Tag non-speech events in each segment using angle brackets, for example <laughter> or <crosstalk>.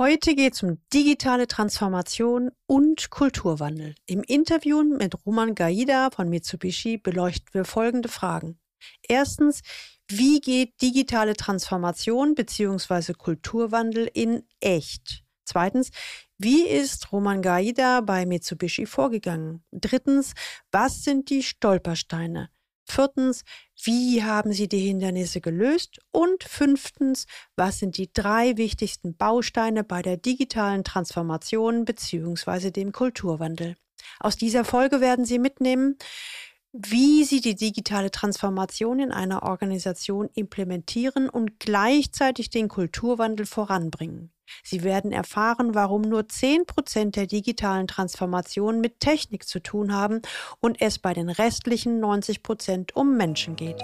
Heute geht es um digitale Transformation und Kulturwandel. Im Interview mit Roman Gaida von Mitsubishi beleuchten wir folgende Fragen. Erstens, wie geht digitale Transformation bzw. Kulturwandel in echt? Zweitens, wie ist Roman Gaida bei Mitsubishi vorgegangen? Drittens, was sind die Stolpersteine? Viertens, wie haben Sie die Hindernisse gelöst? Und fünftens, was sind die drei wichtigsten Bausteine bei der digitalen Transformation bzw. dem Kulturwandel? Aus dieser Folge werden Sie mitnehmen, wie Sie die digitale Transformation in einer Organisation implementieren und gleichzeitig den Kulturwandel voranbringen. Sie werden erfahren, warum nur 10 Prozent der digitalen Transformation mit Technik zu tun haben und es bei den restlichen 90 Prozent um Menschen geht.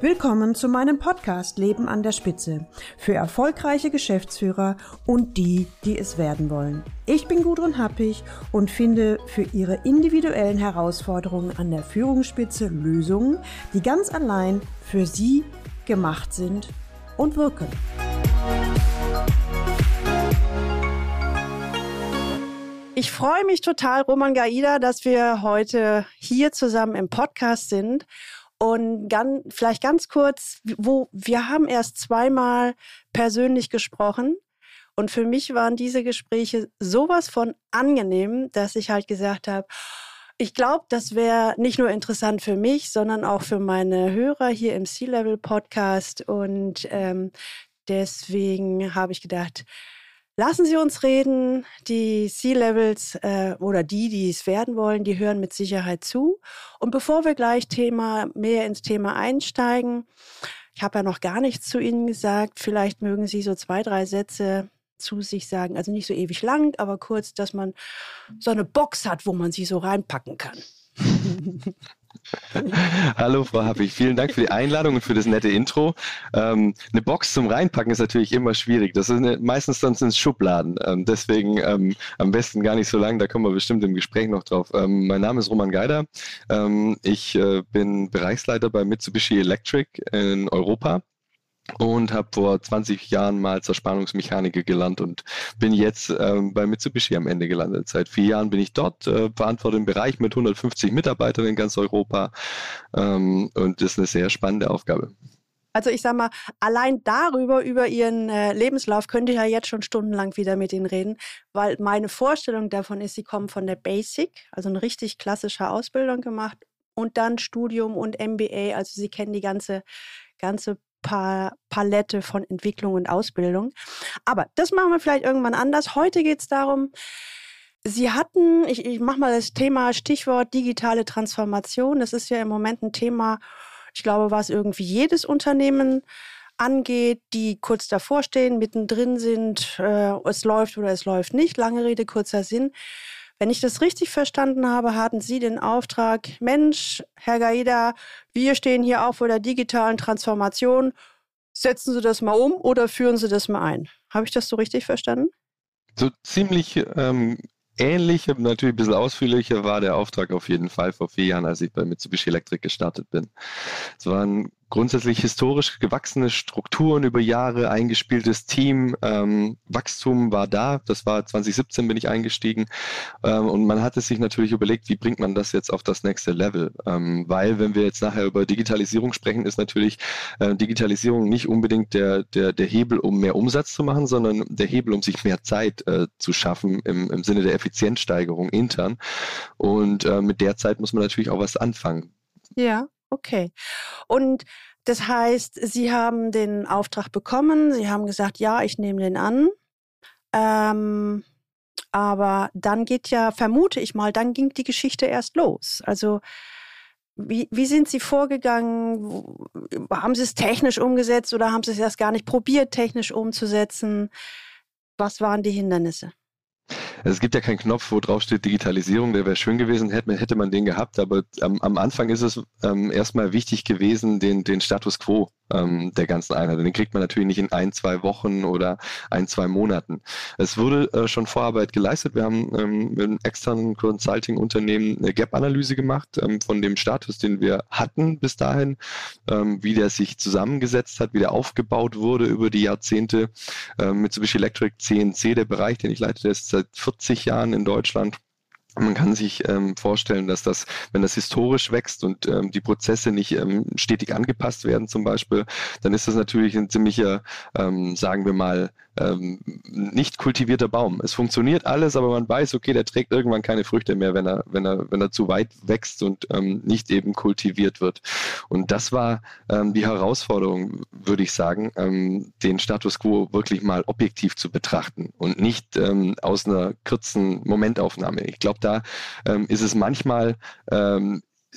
Willkommen zu meinem Podcast Leben an der Spitze für erfolgreiche Geschäftsführer und die, die es werden wollen. Ich bin Gudrun Happig und finde für Ihre individuellen Herausforderungen an der Führungsspitze Lösungen, die ganz allein für Sie gemacht sind und wirken. Ich freue mich total, Roman Gaida, dass wir heute hier zusammen im Podcast sind. Und ganz, vielleicht ganz kurz, wo wir haben erst zweimal persönlich gesprochen. Und für mich waren diese Gespräche sowas von angenehm, dass ich halt gesagt habe, ich glaube, das wäre nicht nur interessant für mich, sondern auch für meine Hörer hier im C-Level-Podcast. Und ähm, deswegen habe ich gedacht, Lassen Sie uns reden. Die C-Levels äh, oder die, die es werden wollen, die hören mit Sicherheit zu. Und bevor wir gleich Thema, mehr ins Thema einsteigen, ich habe ja noch gar nichts zu Ihnen gesagt. Vielleicht mögen Sie so zwei, drei Sätze zu sich sagen. Also nicht so ewig lang, aber kurz, dass man so eine Box hat, wo man sie so reinpacken kann. <laughs> Hallo Frau Happig, vielen Dank für die Einladung und für das nette Intro. Ähm, eine Box zum Reinpacken ist natürlich immer schwierig. Das ist eine, meistens sonst ins Schubladen. Ähm, deswegen ähm, am besten gar nicht so lang, da kommen wir bestimmt im Gespräch noch drauf. Ähm, mein Name ist Roman Geider. Ähm, ich äh, bin Bereichsleiter bei Mitsubishi Electric in Europa und habe vor 20 Jahren mal zur Spannungsmechaniker gelernt und bin jetzt ähm, bei Mitsubishi am Ende gelandet. Seit vier Jahren bin ich dort, äh, verantworte den Bereich mit 150 Mitarbeitern in ganz Europa ähm, und das ist eine sehr spannende Aufgabe. Also ich sag mal, allein darüber, über Ihren äh, Lebenslauf könnte ich ja jetzt schon stundenlang wieder mit Ihnen reden, weil meine Vorstellung davon ist, Sie kommen von der Basic, also eine richtig klassische Ausbildung gemacht und dann Studium und MBA, also Sie kennen die ganze ganze pa Palette von Entwicklung und Ausbildung. Aber das machen wir vielleicht irgendwann anders. Heute geht es darum, Sie hatten, ich, ich mache mal das Thema Stichwort digitale Transformation. Das ist ja im Moment ein Thema, ich glaube, was irgendwie jedes Unternehmen angeht, die kurz davor stehen, mittendrin sind, äh, es läuft oder es läuft nicht. Lange Rede, kurzer Sinn. Wenn ich das richtig verstanden habe, hatten Sie den Auftrag, Mensch, Herr Gaida, wir stehen hier auch vor der digitalen Transformation. Setzen Sie das mal um oder führen Sie das mal ein? Habe ich das so richtig verstanden? So ziemlich ähm, ähnlich, natürlich ein bisschen ausführlicher war der Auftrag auf jeden Fall vor vier Jahren, als ich bei Mitsubishi Electric gestartet bin. Es war ein grundsätzlich historisch gewachsene Strukturen über Jahre, eingespieltes Team, ähm, Wachstum war da. Das war 2017 bin ich eingestiegen ähm, und man hatte sich natürlich überlegt, wie bringt man das jetzt auf das nächste Level? Ähm, weil wenn wir jetzt nachher über Digitalisierung sprechen, ist natürlich äh, Digitalisierung nicht unbedingt der, der, der Hebel, um mehr Umsatz zu machen, sondern der Hebel, um sich mehr Zeit äh, zu schaffen im, im Sinne der Effizienzsteigerung intern. Und äh, mit der Zeit muss man natürlich auch was anfangen. Ja. Okay. Und das heißt, Sie haben den Auftrag bekommen, Sie haben gesagt, ja, ich nehme den an. Ähm, aber dann geht ja, vermute ich mal, dann ging die Geschichte erst los. Also wie, wie sind Sie vorgegangen? Haben Sie es technisch umgesetzt oder haben Sie es erst gar nicht probiert, technisch umzusetzen? Was waren die Hindernisse? Also es gibt ja keinen Knopf, wo drauf steht Digitalisierung, der wäre schön gewesen, hätte, hätte man den gehabt, aber am, am Anfang ist es ähm, erstmal wichtig gewesen, den, den Status quo ähm, der ganzen Einheit. Den kriegt man natürlich nicht in ein, zwei Wochen oder ein, zwei Monaten. Es wurde äh, schon Vorarbeit geleistet. Wir haben ähm, mit einem externen Consulting-Unternehmen eine Gap-Analyse gemacht ähm, von dem Status, den wir hatten bis dahin, ähm, wie der sich zusammengesetzt hat, wie der aufgebaut wurde über die Jahrzehnte. Ähm, Mitsubishi Electric CNC, der Bereich, den ich leite, der ist seit 40 Jahren in Deutschland. Man kann sich ähm, vorstellen, dass das, wenn das historisch wächst und ähm, die Prozesse nicht ähm, stetig angepasst werden zum Beispiel, dann ist das natürlich ein ziemlicher, ähm, sagen wir mal, ähm, nicht kultivierter Baum. Es funktioniert alles, aber man weiß, okay, der trägt irgendwann keine Früchte mehr, wenn er, wenn er, wenn er zu weit wächst und ähm, nicht eben kultiviert wird. Und das war ähm, die Herausforderung, würde ich sagen, ähm, den Status quo wirklich mal objektiv zu betrachten und nicht ähm, aus einer kurzen Momentaufnahme. Ich glaube, da ähm, ist es manchmal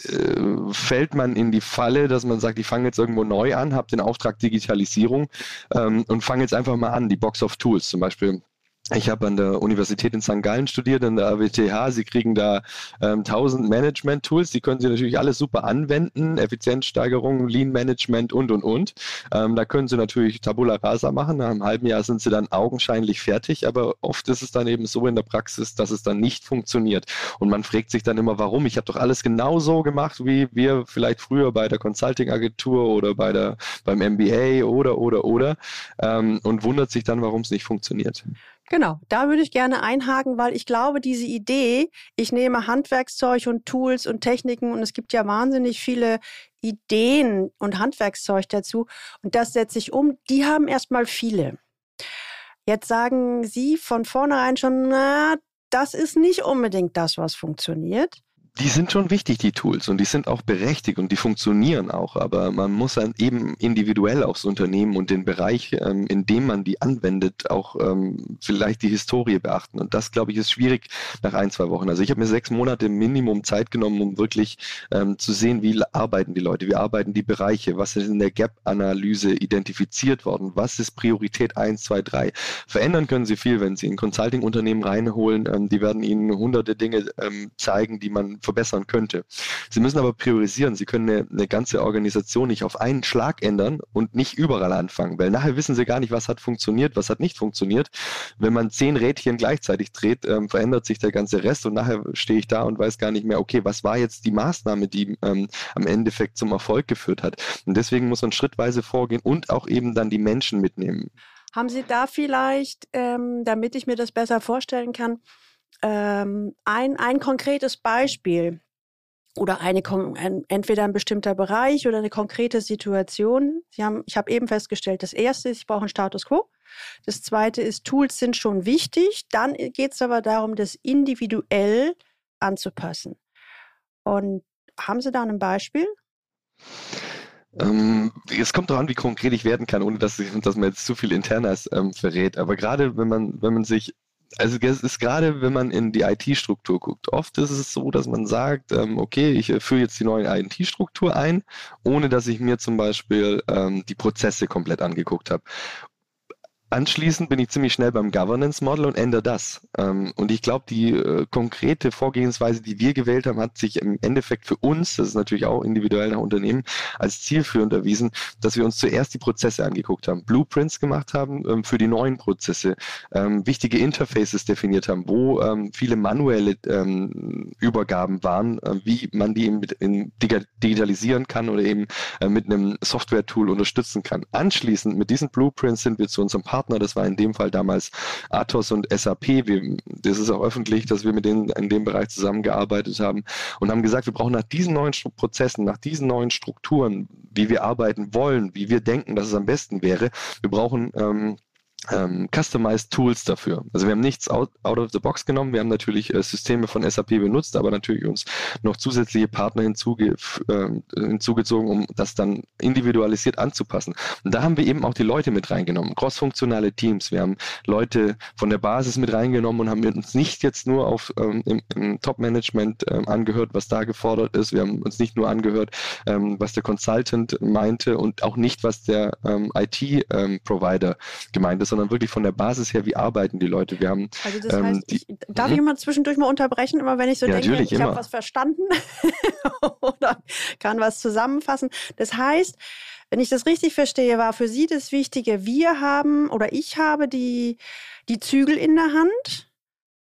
äh, fällt man in die Falle, dass man sagt, ich fange jetzt irgendwo neu an, habe den Auftrag Digitalisierung ähm, und fange jetzt einfach mal an, die Box of Tools zum Beispiel ich habe an der Universität in St. Gallen studiert, an der AWTH. Sie kriegen da ähm, 1000 Management-Tools. Die können Sie natürlich alles super anwenden. Effizienzsteigerung, Lean-Management und, und, und. Ähm, da können Sie natürlich Tabula Rasa machen. Nach einem halben Jahr sind Sie dann augenscheinlich fertig. Aber oft ist es dann eben so in der Praxis, dass es dann nicht funktioniert. Und man fragt sich dann immer, warum? Ich habe doch alles genau so gemacht, wie wir vielleicht früher bei der Consulting-Agentur oder bei der, beim MBA oder, oder, oder. Ähm, und wundert sich dann, warum es nicht funktioniert. Genau, da würde ich gerne einhaken, weil ich glaube, diese Idee, ich nehme Handwerkszeug und Tools und Techniken und es gibt ja wahnsinnig viele Ideen und Handwerkszeug dazu und das setze ich um, die haben erstmal viele. Jetzt sagen Sie von vornherein schon, na, das ist nicht unbedingt das, was funktioniert die sind schon wichtig, die Tools, und die sind auch berechtigt und die funktionieren auch, aber man muss dann eben individuell aufs Unternehmen und den Bereich, ähm, in dem man die anwendet, auch ähm, vielleicht die Historie beachten. Und das, glaube ich, ist schwierig nach ein, zwei Wochen. Also ich habe mir sechs Monate Minimum Zeit genommen, um wirklich ähm, zu sehen, wie arbeiten die Leute, wie arbeiten die Bereiche, was ist in der Gap-Analyse identifiziert worden, was ist Priorität 1, 2, 3. Verändern können sie viel, wenn sie in Consulting-Unternehmen reinholen. Ähm, die werden ihnen hunderte Dinge ähm, zeigen, die man verbessern könnte. Sie müssen aber priorisieren. Sie können eine, eine ganze Organisation nicht auf einen Schlag ändern und nicht überall anfangen, weil nachher wissen Sie gar nicht, was hat funktioniert, was hat nicht funktioniert. Wenn man zehn Rädchen gleichzeitig dreht, ähm, verändert sich der ganze Rest und nachher stehe ich da und weiß gar nicht mehr, okay, was war jetzt die Maßnahme, die ähm, am Endeffekt zum Erfolg geführt hat. Und deswegen muss man schrittweise vorgehen und auch eben dann die Menschen mitnehmen. Haben Sie da vielleicht, ähm, damit ich mir das besser vorstellen kann, ähm, ein, ein konkretes Beispiel oder eine, ein, entweder ein bestimmter Bereich oder eine konkrete Situation. Sie haben, ich habe eben festgestellt, das erste ist, ich brauche einen Status quo. Das zweite ist, Tools sind schon wichtig. Dann geht es aber darum, das individuell anzupassen. Und haben Sie da ein Beispiel? Ähm, es kommt darauf an, wie konkret ich werden kann, ohne dass, dass man jetzt zu viel Internas ähm, verrät. Aber gerade wenn man, wenn man sich also es ist gerade, wenn man in die IT-Struktur guckt, oft ist es so, dass man sagt, ähm, okay, ich führe jetzt die neue IT-Struktur ein, ohne dass ich mir zum Beispiel ähm, die Prozesse komplett angeguckt habe. Anschließend bin ich ziemlich schnell beim Governance Model und ändere das. Ähm, und ich glaube, die äh, konkrete Vorgehensweise, die wir gewählt haben, hat sich im Endeffekt für uns, das ist natürlich auch individuell nach Unternehmen, als zielführend erwiesen, dass wir uns zuerst die Prozesse angeguckt haben, Blueprints gemacht haben ähm, für die neuen Prozesse, ähm, wichtige Interfaces definiert haben, wo viele manuelle Übergaben waren, äh, wie man die digitalisieren kann oder eben äh, mit einem Software-Tool unterstützen kann. Anschließend mit diesen Blueprints sind wir zu unserem Partner Partner. Das war in dem Fall damals Athos und SAP. Wir, das ist auch öffentlich, dass wir mit denen in dem Bereich zusammengearbeitet haben und haben gesagt, wir brauchen nach diesen neuen Prozessen, nach diesen neuen Strukturen, wie wir arbeiten wollen, wie wir denken, dass es am besten wäre, wir brauchen ähm, ähm, Customized Tools dafür. Also wir haben nichts out, out of the box genommen. Wir haben natürlich äh, Systeme von SAP benutzt, aber natürlich uns noch zusätzliche Partner hinzuge äh, hinzugezogen, um das dann individualisiert anzupassen. Und da haben wir eben auch die Leute mit reingenommen, crossfunktionale Teams. Wir haben Leute von der Basis mit reingenommen und haben uns nicht jetzt nur auf ähm, im, im Top-Management ähm, angehört, was da gefordert ist. Wir haben uns nicht nur angehört, ähm, was der Consultant meinte und auch nicht, was der ähm, IT-Provider ähm, gemeint ist sondern wirklich von der Basis her, wie arbeiten die Leute. Wir haben, also das ähm, heißt, ich, darf ich immer zwischendurch mal unterbrechen, immer wenn ich so ja, denke, ich habe was verstanden <laughs> oder kann was zusammenfassen. Das heißt, wenn ich das richtig verstehe, war für Sie das Wichtige, wir haben oder ich habe die, die Zügel in der Hand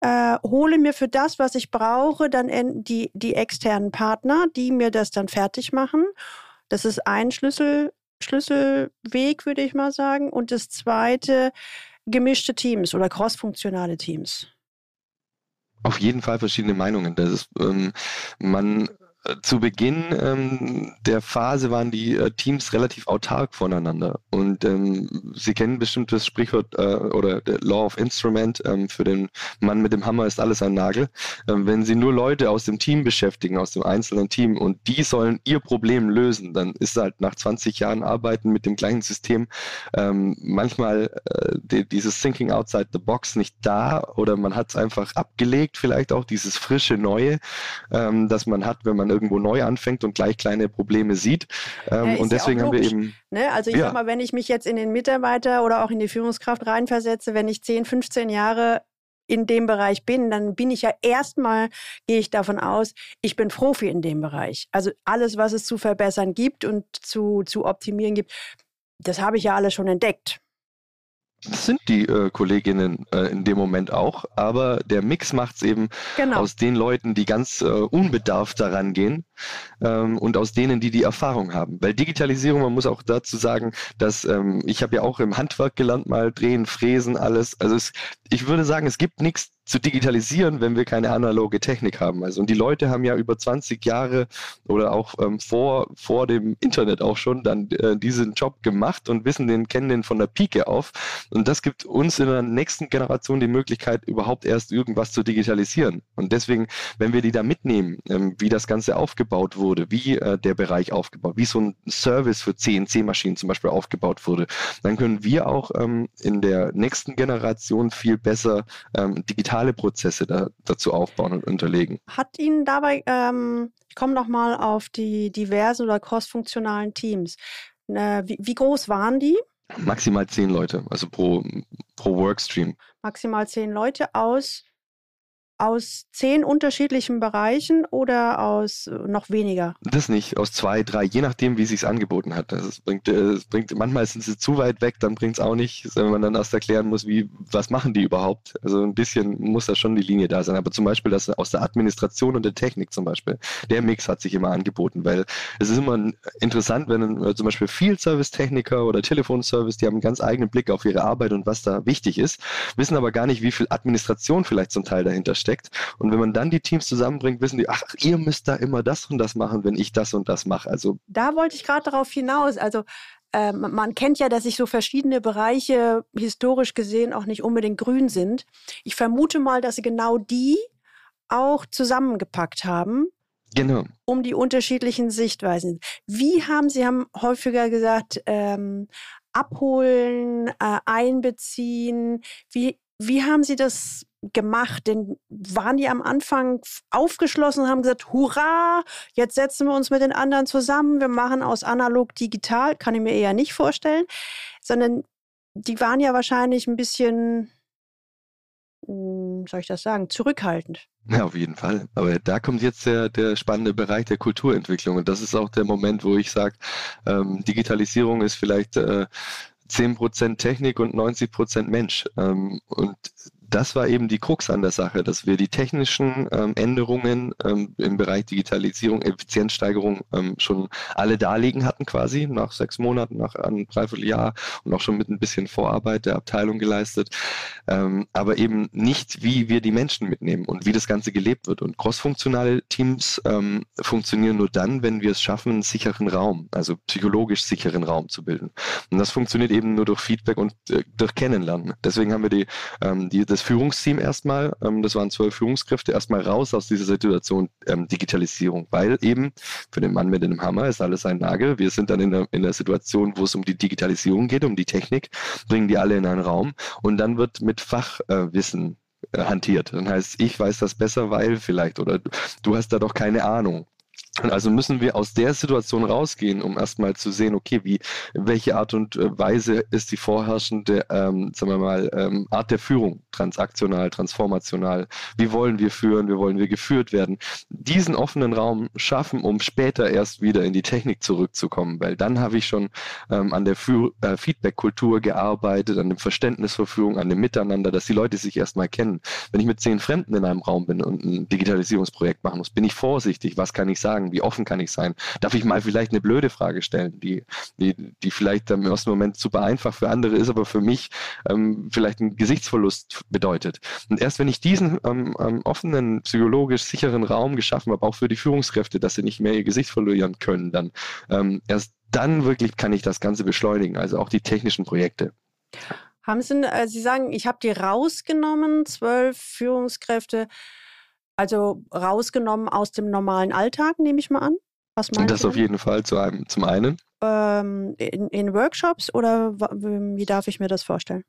äh, hole mir für das, was ich brauche, dann die, die externen Partner, die mir das dann fertig machen. Das ist ein Schlüssel, Schlüsselweg, würde ich mal sagen. Und das zweite, gemischte Teams oder crossfunktionale Teams. Auf jeden Fall verschiedene Meinungen. Das ist, ähm, man zu Beginn ähm, der Phase waren die äh, Teams relativ autark voneinander. Und ähm, Sie kennen bestimmt das Sprichwort äh, oder der Law of Instrument ähm, für den Mann mit dem Hammer ist alles ein Nagel. Ähm, wenn Sie nur Leute aus dem Team beschäftigen, aus dem einzelnen Team und die sollen ihr Problem lösen, dann ist halt nach 20 Jahren Arbeiten mit dem gleichen System ähm, manchmal äh, die, dieses Thinking outside the box nicht da oder man hat es einfach abgelegt, vielleicht auch dieses frische Neue, ähm, das man hat, wenn man irgendwo neu anfängt und gleich kleine Probleme sieht. Ähm, und deswegen ja haben wir eben. Ne? Also ich ja. sag mal, wenn ich mich jetzt in den Mitarbeiter oder auch in die Führungskraft reinversetze, wenn ich 10, 15 Jahre in dem Bereich bin, dann bin ich ja erstmal, gehe ich davon aus, ich bin Profi in dem Bereich. Also alles, was es zu verbessern gibt und zu, zu optimieren gibt, das habe ich ja alles schon entdeckt. Das sind die äh, Kolleginnen äh, in dem Moment auch, aber der Mix macht es eben genau. aus den Leuten, die ganz äh, unbedarft daran gehen ähm, und aus denen, die die Erfahrung haben. Weil Digitalisierung, man muss auch dazu sagen, dass ähm, ich habe ja auch im Handwerk gelernt, mal drehen, fräsen, alles. Also es, ich würde sagen, es gibt nichts zu digitalisieren, wenn wir keine analoge Technik haben. Also und die Leute haben ja über 20 Jahre oder auch ähm, vor, vor dem Internet auch schon dann äh, diesen Job gemacht und wissen den, kennen den von der Pike auf. Und das gibt uns in der nächsten Generation die Möglichkeit, überhaupt erst irgendwas zu digitalisieren. Und deswegen, wenn wir die da mitnehmen, ähm, wie das Ganze aufgebaut wurde, wie äh, der Bereich aufgebaut, wie so ein Service für CNC-Maschinen zum Beispiel aufgebaut wurde, dann können wir auch ähm, in der nächsten Generation viel besser ähm, digital digitale Prozesse da, dazu aufbauen und unterlegen. Hat Ihnen dabei, ähm, ich komme nochmal auf die diversen oder crossfunktionalen Teams, äh, wie, wie groß waren die? Maximal zehn Leute, also pro, pro Workstream. Maximal zehn Leute aus aus zehn unterschiedlichen Bereichen oder aus äh, noch weniger? Das nicht, aus zwei, drei, je nachdem, wie es sich angeboten hat. Das bringt, es äh, bringt, manchmal sind sie zu weit weg, dann bringt es auch nicht, wenn man dann erst erklären muss, wie, was machen die überhaupt. Also ein bisschen muss da schon die Linie da sein. Aber zum Beispiel das aus der Administration und der Technik zum Beispiel, der Mix hat sich immer angeboten, weil es ist immer interessant, wenn äh, zum Beispiel Field Service Techniker oder Telefonservice, die haben einen ganz eigenen Blick auf ihre Arbeit und was da wichtig ist, wissen aber gar nicht, wie viel Administration vielleicht zum Teil dahinter steht steckt. Und wenn man dann die Teams zusammenbringt, wissen die, ach, ihr müsst da immer das und das machen, wenn ich das und das mache. Also da wollte ich gerade darauf hinaus. Also äh, man kennt ja, dass sich so verschiedene Bereiche historisch gesehen auch nicht unbedingt grün sind. Ich vermute mal, dass sie genau die auch zusammengepackt haben. Genau. Um die unterschiedlichen Sichtweisen. Wie haben Sie haben häufiger gesagt, ähm, abholen, äh, einbeziehen. Wie, wie haben Sie das gemacht? Denn waren die am Anfang aufgeschlossen und haben gesagt, hurra, jetzt setzen wir uns mit den anderen zusammen, wir machen aus analog digital, kann ich mir eher nicht vorstellen, sondern die waren ja wahrscheinlich ein bisschen, hm, soll ich das sagen, zurückhaltend. Ja, auf jeden Fall. Aber da kommt jetzt der, der spannende Bereich der Kulturentwicklung. Und das ist auch der Moment, wo ich sage, ähm, Digitalisierung ist vielleicht äh, 10% Technik und 90% Mensch. Ähm, und das war eben die Krux an der Sache, dass wir die technischen ähm, Änderungen ähm, im Bereich Digitalisierung, Effizienzsteigerung ähm, schon alle darlegen hatten quasi, nach sechs Monaten, nach einem Dreivierteljahr und auch schon mit ein bisschen Vorarbeit der Abteilung geleistet, aber eben nicht, wie wir die Menschen mitnehmen und wie das Ganze gelebt wird. Und crossfunktionale Teams funktionieren nur dann, wenn wir es schaffen, einen sicheren Raum, also psychologisch sicheren Raum zu bilden. Und das funktioniert eben nur durch Feedback und äh, durch Kennenlernen. Deswegen haben wir die, die, das Führungsteam erstmal, ähm, das waren zwölf Führungskräfte, erstmal raus aus dieser Situation ähm, Digitalisierung, weil eben für den Mann mit dem Hammer ist alles ein Nagel. Wir sind dann in der, in der Situation, wo es um die Digitalisierung geht, um die Technik, bringen die alle in einen Raum und dann wird mit Fachwissen äh, hantiert. Dann heißt, ich weiß das besser, weil vielleicht oder du hast da doch keine Ahnung. Und also müssen wir aus der Situation rausgehen, um erstmal zu sehen, okay, wie, welche Art und äh, Weise ist die vorherrschende, ähm, sagen wir mal, ähm, Art der Führung, transaktional, transformational, wie wollen wir führen, wie wollen wir geführt werden, diesen offenen Raum schaffen, um später erst wieder in die Technik zurückzukommen, weil dann habe ich schon ähm, an der äh, Feedback-Kultur gearbeitet, an dem Verständnis für Führung, an dem Miteinander, dass die Leute sich erstmal kennen. Wenn ich mit zehn Fremden in einem Raum bin und ein Digitalisierungsprojekt machen muss, bin ich vorsichtig, was kann ich sagen, fragen? Wie offen kann ich sein? Darf ich mal vielleicht eine blöde Frage stellen, die, die, die vielleicht im ersten Moment super einfach für andere ist, aber für mich ähm, vielleicht einen Gesichtsverlust bedeutet. Und erst wenn ich diesen ähm, ähm, offenen, psychologisch sicheren Raum geschaffen habe, auch für die Führungskräfte, dass sie nicht mehr ihr Gesicht verlieren können, dann ähm, erst dann wirklich kann ich das Ganze beschleunigen, also auch die technischen Projekte. Haben Sie, äh, Sie sagen, ich habe die rausgenommen, zwölf Führungskräfte. Also rausgenommen aus dem normalen Alltag, nehme ich mal an. Was meinst das auf jeden Fall zu einem, zum einen. Ähm, in, in, Workshops oder wie darf ich mir das vorstellen?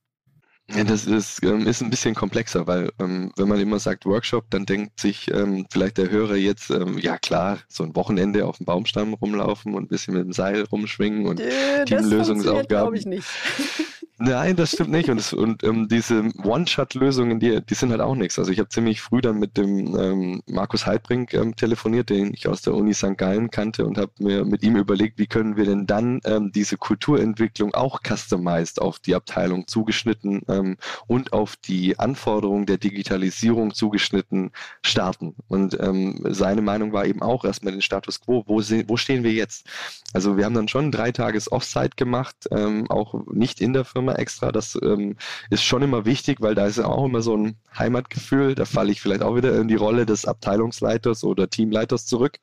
Ja, das ist, ähm, ist ein bisschen komplexer, weil ähm, wenn man immer sagt Workshop, dann denkt sich ähm, vielleicht der Hörer jetzt, ähm, ja klar, so ein Wochenende auf dem Baumstamm rumlaufen und ein bisschen mit dem Seil rumschwingen und äh, Teamlösungsaufgaben. Das glaube ich nicht. <laughs> Nein, das stimmt nicht. Und, das, und ähm, diese One-Shot-Lösungen, die, die sind halt auch nichts. Also ich habe ziemlich früh dann mit dem ähm, Markus Heidbrink ähm, telefoniert, den ich aus der Uni St. Gallen kannte und habe mir mit ihm überlegt, wie können wir denn dann ähm, diese Kulturentwicklung auch customized auf die Abteilung zugeschnitten ähm, und auf die Anforderungen der Digitalisierung zugeschnitten starten. Und ähm, seine Meinung war eben auch erstmal den Status quo, wo, wo stehen wir jetzt? Also wir haben dann schon drei Tages Offsite gemacht, auch nicht in der Firma Firma extra. Das ähm, ist schon immer wichtig, weil da ist ja auch immer so ein Heimatgefühl. Da falle ich vielleicht auch wieder in die Rolle des Abteilungsleiters oder Teamleiters zurück.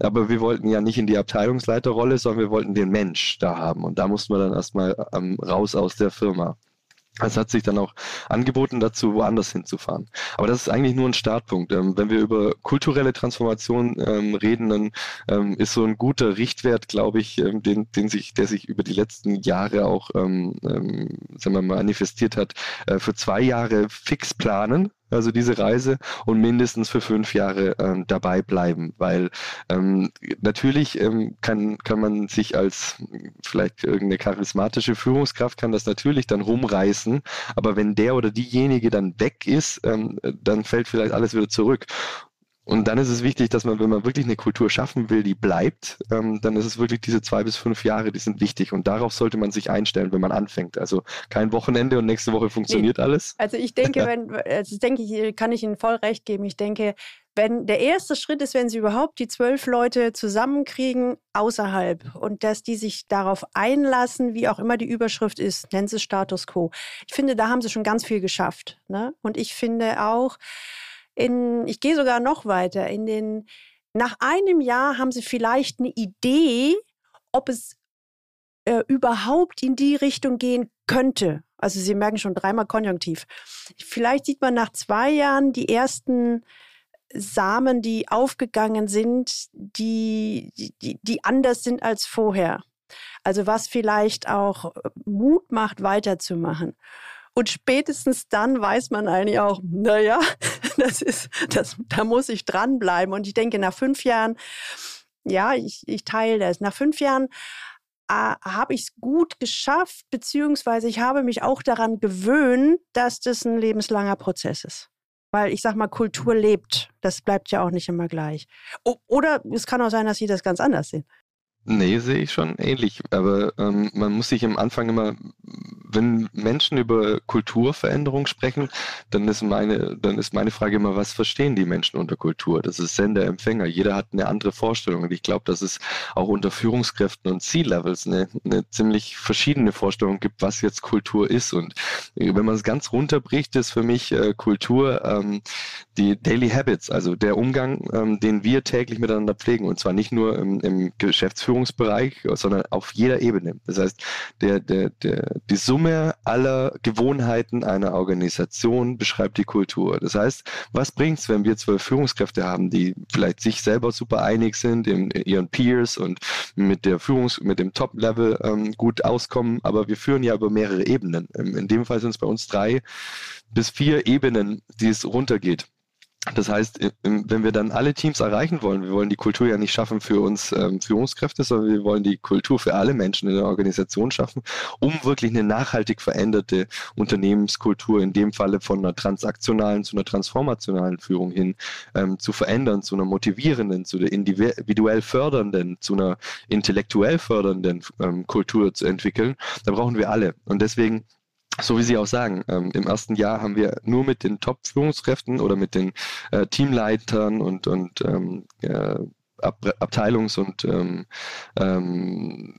Aber wir wollten ja nicht in die Abteilungsleiterrolle, sondern wir wollten den Mensch da haben. Und da mussten wir dann erstmal ähm, raus aus der Firma. Es hat sich dann auch angeboten, dazu woanders hinzufahren. Aber das ist eigentlich nur ein Startpunkt. Ähm, wenn wir über kulturelle Transformation ähm, reden, dann ähm, ist so ein guter Richtwert, glaube ich, den, den sich, der sich über die letzten Jahre auch sagen wir mal, manifestiert hat, äh, für zwei Jahre fix planen also diese Reise, und mindestens für fünf Jahre ähm, dabei bleiben, weil ähm, natürlich ähm, kann, kann man sich als vielleicht irgendeine charismatische Führungskraft kann das natürlich dann rumreißen, aber wenn der oder diejenige dann weg ist, ähm, dann fällt vielleicht alles wieder zurück. Und dann ist es wichtig, dass man, wenn man wirklich eine Kultur schaffen will, die bleibt, ähm, dann ist es wirklich diese zwei bis fünf Jahre, die sind wichtig. Und darauf sollte man sich einstellen, wenn man anfängt. Also kein Wochenende und nächste Woche funktioniert nee. alles. Also ich denke, <laughs> wenn, also denke ich, kann ich Ihnen voll recht geben. Ich denke, wenn der erste Schritt ist, wenn Sie überhaupt die zwölf Leute zusammenkriegen außerhalb und dass die sich darauf einlassen, wie auch immer die Überschrift ist, nennen Sie Status Quo. Ich finde, da haben Sie schon ganz viel geschafft. Ne? Und ich finde auch, in, ich gehe sogar noch weiter, in den, nach einem Jahr haben sie vielleicht eine Idee, ob es äh, überhaupt in die Richtung gehen könnte. Also Sie merken schon dreimal Konjunktiv. Vielleicht sieht man nach zwei Jahren die ersten Samen, die aufgegangen sind, die, die, die anders sind als vorher. Also was vielleicht auch Mut macht, weiterzumachen. Und spätestens dann weiß man eigentlich auch, naja, <laughs> das ist, das, da muss ich dranbleiben. Und ich denke, nach fünf Jahren, ja, ich, ich teile das. Nach fünf Jahren äh, habe ich es gut geschafft, beziehungsweise ich habe mich auch daran gewöhnt, dass das ein lebenslanger Prozess ist. Weil ich sag mal, Kultur lebt. Das bleibt ja auch nicht immer gleich. O oder es kann auch sein, dass Sie das ganz anders sehen. Nee, sehe ich schon ähnlich. Aber ähm, man muss sich am Anfang immer, wenn Menschen über Kulturveränderung sprechen, dann ist meine, dann ist meine Frage immer, was verstehen die Menschen unter Kultur? Das ist Sender, Empfänger. Jeder hat eine andere Vorstellung. Und ich glaube, dass es auch unter Führungskräften und C-Levels eine, eine ziemlich verschiedene Vorstellung gibt, was jetzt Kultur ist. Und wenn man es ganz runterbricht, ist für mich äh, Kultur ähm, die Daily Habits, also der Umgang, ähm, den wir täglich miteinander pflegen. Und zwar nicht nur im, im Geschäftsführung Führungsbereich, sondern auf jeder Ebene. Das heißt, der, der, der, die Summe aller Gewohnheiten einer Organisation beschreibt die Kultur. Das heißt, was bringt es, wenn wir zwölf Führungskräfte haben, die vielleicht sich selber super einig sind, in, in ihren Peers und mit der Führungs-, mit dem Top-Level ähm, gut auskommen, aber wir führen ja über mehrere Ebenen. In dem Fall sind es bei uns drei bis vier Ebenen, die es runtergeht. Das heißt, wenn wir dann alle Teams erreichen wollen, wir wollen die Kultur ja nicht schaffen für uns ähm, Führungskräfte, sondern wir wollen die Kultur für alle Menschen in der Organisation schaffen, um wirklich eine nachhaltig veränderte Unternehmenskultur, in dem Falle von einer transaktionalen zu einer transformationalen Führung hin ähm, zu verändern, zu einer motivierenden, zu einer individuell fördernden, zu einer intellektuell fördernden ähm, Kultur zu entwickeln. Da brauchen wir alle. Und deswegen so wie Sie auch sagen, ähm, im ersten Jahr haben wir nur mit den Top-Führungskräften oder mit den äh, Teamleitern und, und ähm, äh, Ab Abteilungs- und ähm, ähm,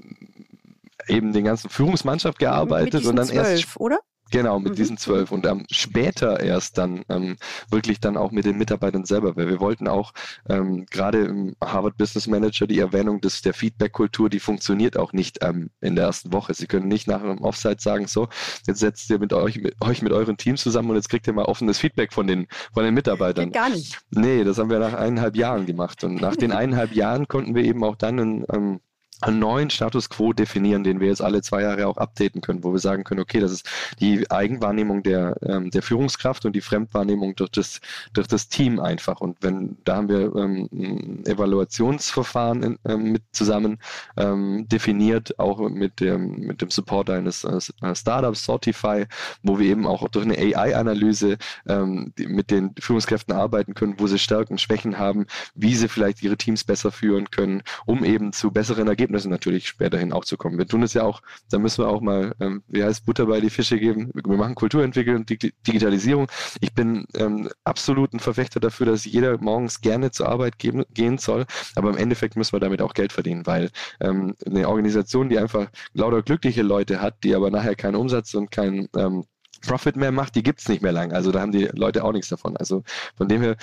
eben den ganzen Führungsmannschaft gearbeitet und dann zwölf, erst oder? Genau, mit Mhm. diesen zwölf und ähm, später erst dann ähm, wirklich dann auch mit den Mitarbeitern selber, weil wir wollten auch ähm, gerade im Harvard Business Manager die Erwähnung des, der Feedback-Kultur, die funktioniert auch nicht ähm, in der ersten Woche. Sie können nicht nach einem Offsite sagen, so, jetzt setzt ihr mit euch, mit euch mit euren Teams zusammen und jetzt kriegt ihr mal offenes Feedback von den, von den Mitarbeitern. Gar nicht. Nee, das haben wir nach eineinhalb Jahren gemacht. Und nach den eineinhalb Jahren konnten wir eben auch dann einen, ähm, einen neuen Status quo definieren, den wir jetzt alle zwei Jahre auch updaten können, wo wir sagen können, okay, das ist die Eigenwahrnehmung der, ähm, der Führungskraft und die Fremdwahrnehmung durch das, durch das Team einfach. Und wenn, da haben wir ähm, ein Evaluationsverfahren in, ähm, mit zusammen ähm, definiert, auch mit dem, mit dem Support eines äh, Startups, Sortify, wo wir eben auch durch eine AI-Analyse ähm, mit den Führungskräften arbeiten können, wo sie Stärken, Schwächen haben, wie sie vielleicht ihre Teams besser führen können, um eben zu besseren Ergebnissen natürlich späterhin auch zu kommen. Wir tun es ja auch, da müssen wir auch mal, ähm, wie heißt Butter bei die Fische geben. Wir machen Kulturentwicklung Digitalisierung. Ich bin ähm, absolut ein Verfechter dafür, dass jeder morgens gerne zur Arbeit geben, gehen soll, aber im Endeffekt müssen wir damit auch Geld verdienen, weil ähm, eine Organisation, die einfach lauter glückliche Leute hat, die aber nachher keinen Umsatz und keinen ähm, Profit mehr macht, die gibt es nicht mehr lang. Also da haben die Leute auch nichts davon. Also von dem her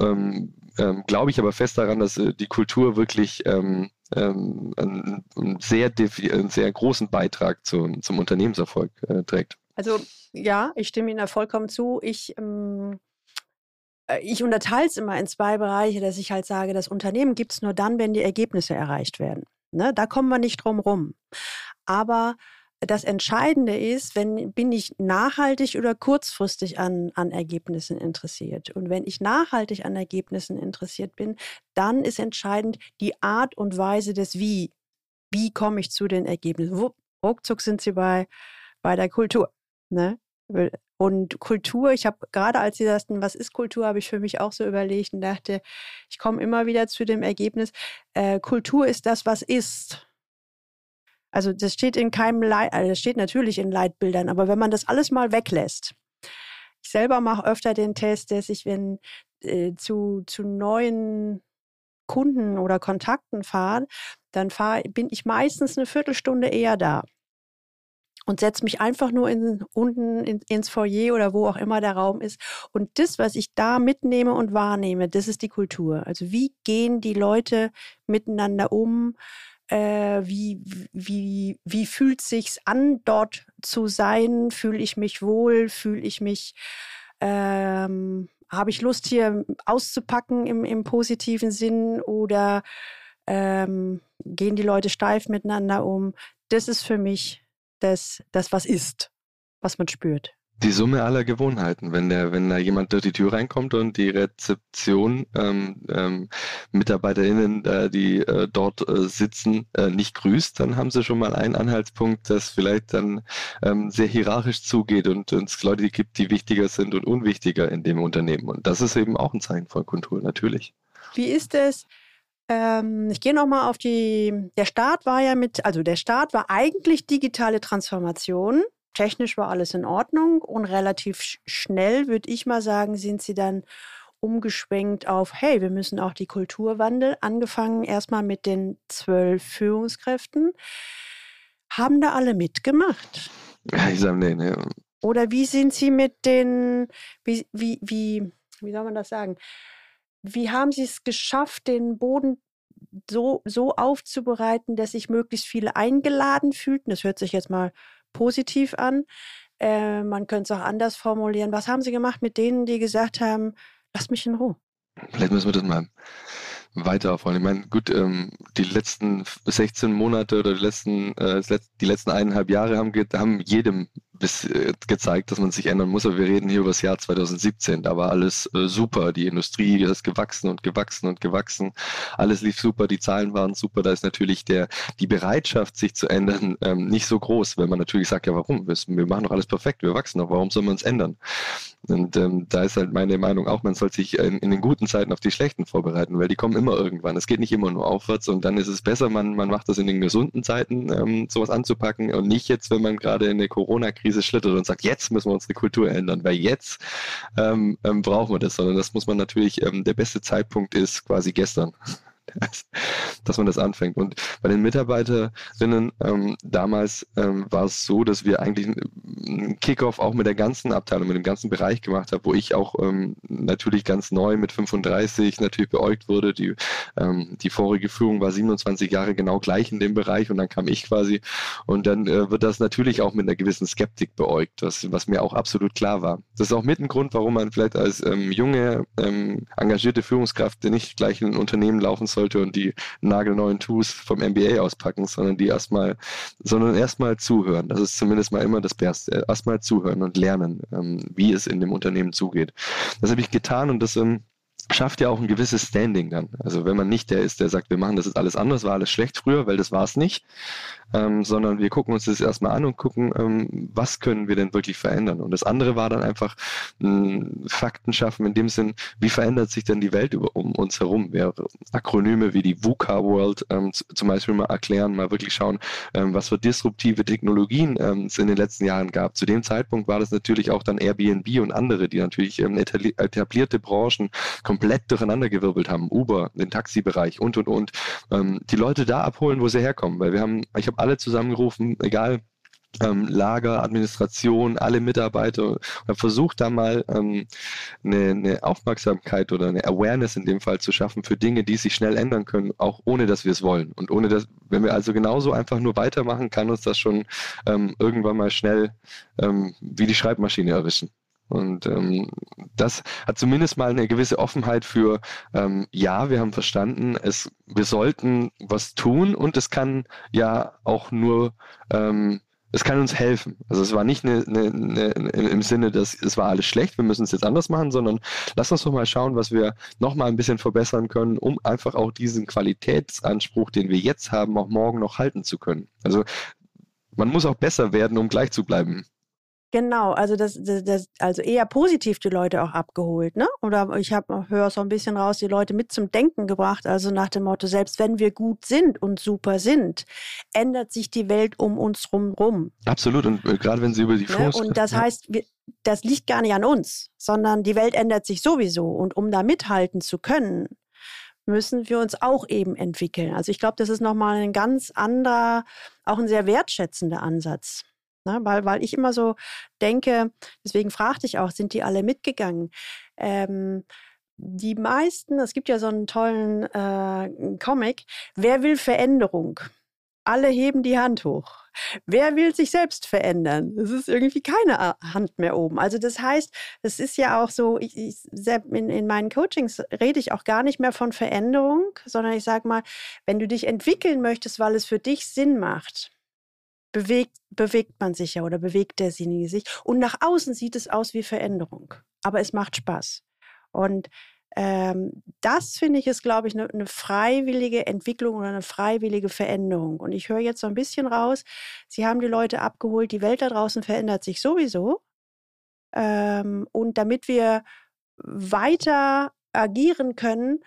ähm, ähm, glaube ich aber fest daran, dass äh, die Kultur wirklich ähm, ähm, einen, sehr einen sehr großen Beitrag zu, zum Unternehmenserfolg äh, trägt. Also ja, ich stimme Ihnen da vollkommen zu. Ich, ähm, äh, ich unterteile es immer in zwei Bereiche, dass ich halt sage, das Unternehmen gibt es nur dann, wenn die Ergebnisse erreicht werden. Ne? Da kommen wir nicht drum rum. Aber das Entscheidende ist, wenn bin ich nachhaltig oder kurzfristig an, an Ergebnissen interessiert. Und wenn ich nachhaltig an Ergebnissen interessiert bin, dann ist entscheidend die Art und Weise des Wie. Wie komme ich zu den Ergebnissen? Wupp, ruckzuck sind Sie bei, bei der Kultur. Ne? Und Kultur, ich habe gerade als Sie sagten, was ist Kultur, habe ich für mich auch so überlegt und dachte, ich komme immer wieder zu dem Ergebnis, äh, Kultur ist das, was ist. Also das steht in keinem Leit, also das steht natürlich in Leitbildern, aber wenn man das alles mal weglässt, ich selber mache öfter den Test, dass ich, wenn äh, zu, zu neuen Kunden oder Kontakten fahre, dann fahr, bin ich meistens eine Viertelstunde eher da und setze mich einfach nur in, unten in, ins Foyer oder wo auch immer der Raum ist. Und das, was ich da mitnehme und wahrnehme, das ist die Kultur. Also wie gehen die Leute miteinander um? Äh, wie, wie, wie fühlt sich's an, dort zu sein? Fühle ich mich wohl? Fühle ich mich, ähm, habe ich Lust hier auszupacken im, im positiven Sinn oder ähm, gehen die Leute steif miteinander um? Das ist für mich das, das was ist, was man spürt. Die Summe aller Gewohnheiten. Wenn der, wenn da jemand durch die Tür reinkommt und die Rezeption ähm, ähm, MitarbeiterInnen, äh, die äh, dort äh, sitzen, äh, nicht grüßt, dann haben sie schon mal einen Anhaltspunkt, dass vielleicht dann ähm, sehr hierarchisch zugeht und es Leute gibt, die wichtiger sind und unwichtiger in dem Unternehmen. Und das ist eben auch ein Zeichen von Kultur, natürlich. Wie ist es? Ähm, ich gehe nochmal auf die. Der Start war ja mit, also der Start war eigentlich digitale Transformation. Technisch war alles in Ordnung und relativ sch schnell, würde ich mal sagen, sind sie dann umgeschwenkt auf, hey, wir müssen auch die Kultur wandeln. Angefangen erstmal mit den zwölf Führungskräften. Haben da alle mitgemacht? Ja, ich sage, nee, nee. Oder wie sind sie mit den, wie, wie, wie, wie soll man das sagen? Wie haben sie es geschafft, den Boden so, so aufzubereiten, dass sich möglichst viele eingeladen fühlten? Das hört sich jetzt mal positiv an. Äh, man könnte es auch anders formulieren. Was haben Sie gemacht mit denen, die gesagt haben, lasst mich in Ruhe? Vielleicht müssen wir das mal weiter aufrollen. Ich meine, gut, ähm, die letzten 16 Monate oder die letzten, äh, die letzten eineinhalb Jahre haben, haben jedem bis, äh, gezeigt, dass man sich ändern muss. Aber wir reden hier über das Jahr 2017. Da war alles äh, super. Die Industrie ist gewachsen und gewachsen und gewachsen. Alles lief super. Die Zahlen waren super. Da ist natürlich der, die Bereitschaft, sich zu ändern, <laughs> ähm, nicht so groß, weil man natürlich sagt, ja, warum? Wir, wir machen doch alles perfekt. Wir wachsen doch. Warum soll man uns ändern? Und ähm, da ist halt meine Meinung auch, man soll sich in, in, den guten Zeiten auf die schlechten vorbereiten, weil die kommen immer irgendwann. Es geht nicht immer nur aufwärts und dann ist es besser, man, man macht das in den gesunden Zeiten, ähm, sowas anzupacken und nicht jetzt, wenn man gerade in der Corona-Krise schlittert und sagt, jetzt müssen wir unsere Kultur ändern, weil jetzt ähm, ähm brauchen wir das, sondern das muss man natürlich, ähm, der beste Zeitpunkt ist quasi gestern <laughs> dass man das anfängt. Und bei den Mitarbeiterinnen ähm, damals ähm, war es so, dass wir eigentlich einen Kickoff auch mit der ganzen Abteilung, mit dem ganzen Bereich gemacht haben, wo ich auch ähm, natürlich ganz neu mit 35 natürlich beäugt wurde. Die, ähm, die vorige Führung war 27 Jahre genau gleich in dem Bereich und dann kam ich quasi und dann äh, wird das natürlich auch mit einer gewissen Skeptik beäugt, was, was mir auch absolut klar war. Das ist auch mit ein Grund, warum man vielleicht als ähm, junge, ähm, engagierte Führungskraft nicht gleich in ein Unternehmen laufen soll, sollte und die nagelneuen Tools vom MBA auspacken, sondern die erstmal, sondern erstmal zuhören. Das ist zumindest mal immer das Beste. Erstmal zuhören und lernen, ähm, wie es in dem Unternehmen zugeht. Das habe ich getan und das ähm, schafft ja auch ein gewisses Standing dann. Also wenn man nicht der ist, der sagt, wir machen das jetzt alles anders, war alles schlecht früher, weil das war es nicht, ähm, sondern wir gucken uns das erstmal an und gucken, ähm, was können wir denn wirklich verändern. Und das andere war dann einfach äh, Fakten schaffen in dem Sinn, wie verändert sich denn die Welt über, um uns herum? Wir Akronyme wie die VUCA World ähm, zum Beispiel mal erklären, mal wirklich schauen, ähm, was für disruptive Technologien ähm, es in den letzten Jahren gab. Zu dem Zeitpunkt war das natürlich auch dann Airbnb und andere, die natürlich ähm, etablierte Branchen komplett durcheinandergewirbelt haben. Uber, den Taxibereich und und und. Ähm, die Leute da abholen, wo sie herkommen, weil wir haben, ich habe alle zusammengerufen, egal ähm, Lager, Administration, alle Mitarbeiter und versucht, da mal ähm, eine, eine, Aufmerksamkeit oder eine Awareness in dem Fall zu schaffen für Dinge, die sich schnell ändern können, auch ohne dass wir es wollen. Und ohne dass, wenn wir also genauso einfach nur weitermachen, kann uns das schon ähm, irgendwann mal schnell ähm, wie die Schreibmaschine erwischen. Und ähm, das hat zumindest mal eine gewisse Offenheit für, ähm, ja, wir haben verstanden, es, wir sollten was tun und es kann ja auch nur, ähm, es kann uns helfen. Also es war nicht eine, eine, eine, im Sinne, dass es war alles schlecht, wir müssen es jetzt anders machen, sondern lass uns doch mal schauen, was wir noch mal ein bisschen verbessern können, um einfach auch diesen Qualitätsanspruch, den wir jetzt haben, auch morgen noch halten zu können. Also man muss auch besser werden, um gleich zu bleiben. Genau, also das, das, das, also eher positiv die Leute auch abgeholt, ne? Oder ich habe höre so ein bisschen raus, die Leute mit zum Denken gebracht, also nach dem Motto, selbst wenn wir gut sind und super sind, ändert sich die Welt um uns rum. Absolut und äh, gerade wenn sie über die ne? Und das heißt, wir, das liegt gar nicht an uns, sondern die Welt ändert sich sowieso und um da mithalten zu können, müssen wir uns auch eben entwickeln. Also ich glaube, das ist nochmal ein ganz anderer, auch ein sehr wertschätzender Ansatz. Ne? Weil, weil ich immer so denke, deswegen fragte ich auch, sind die alle mitgegangen? Ähm, die meisten, es gibt ja so einen tollen äh, Comic, wer will Veränderung? Alle heben die Hand hoch. Wer will sich selbst verändern? Es ist irgendwie keine Hand mehr oben. Also das heißt, es ist ja auch so, ich, ich, in, in meinen Coachings rede ich auch gar nicht mehr von Veränderung, sondern ich sage mal, wenn du dich entwickeln möchtest, weil es für dich Sinn macht, bewegt, bewegt man sich ja oder bewegt derjenige sich. Und nach außen sieht es aus wie Veränderung. Aber es macht Spaß. Und ähm, das finde ich ist, glaube ich, eine ne freiwillige Entwicklung oder eine freiwillige Veränderung. Und ich höre jetzt so ein bisschen raus, Sie haben die Leute abgeholt, die Welt da draußen verändert sich sowieso. Ähm, und damit wir weiter agieren können,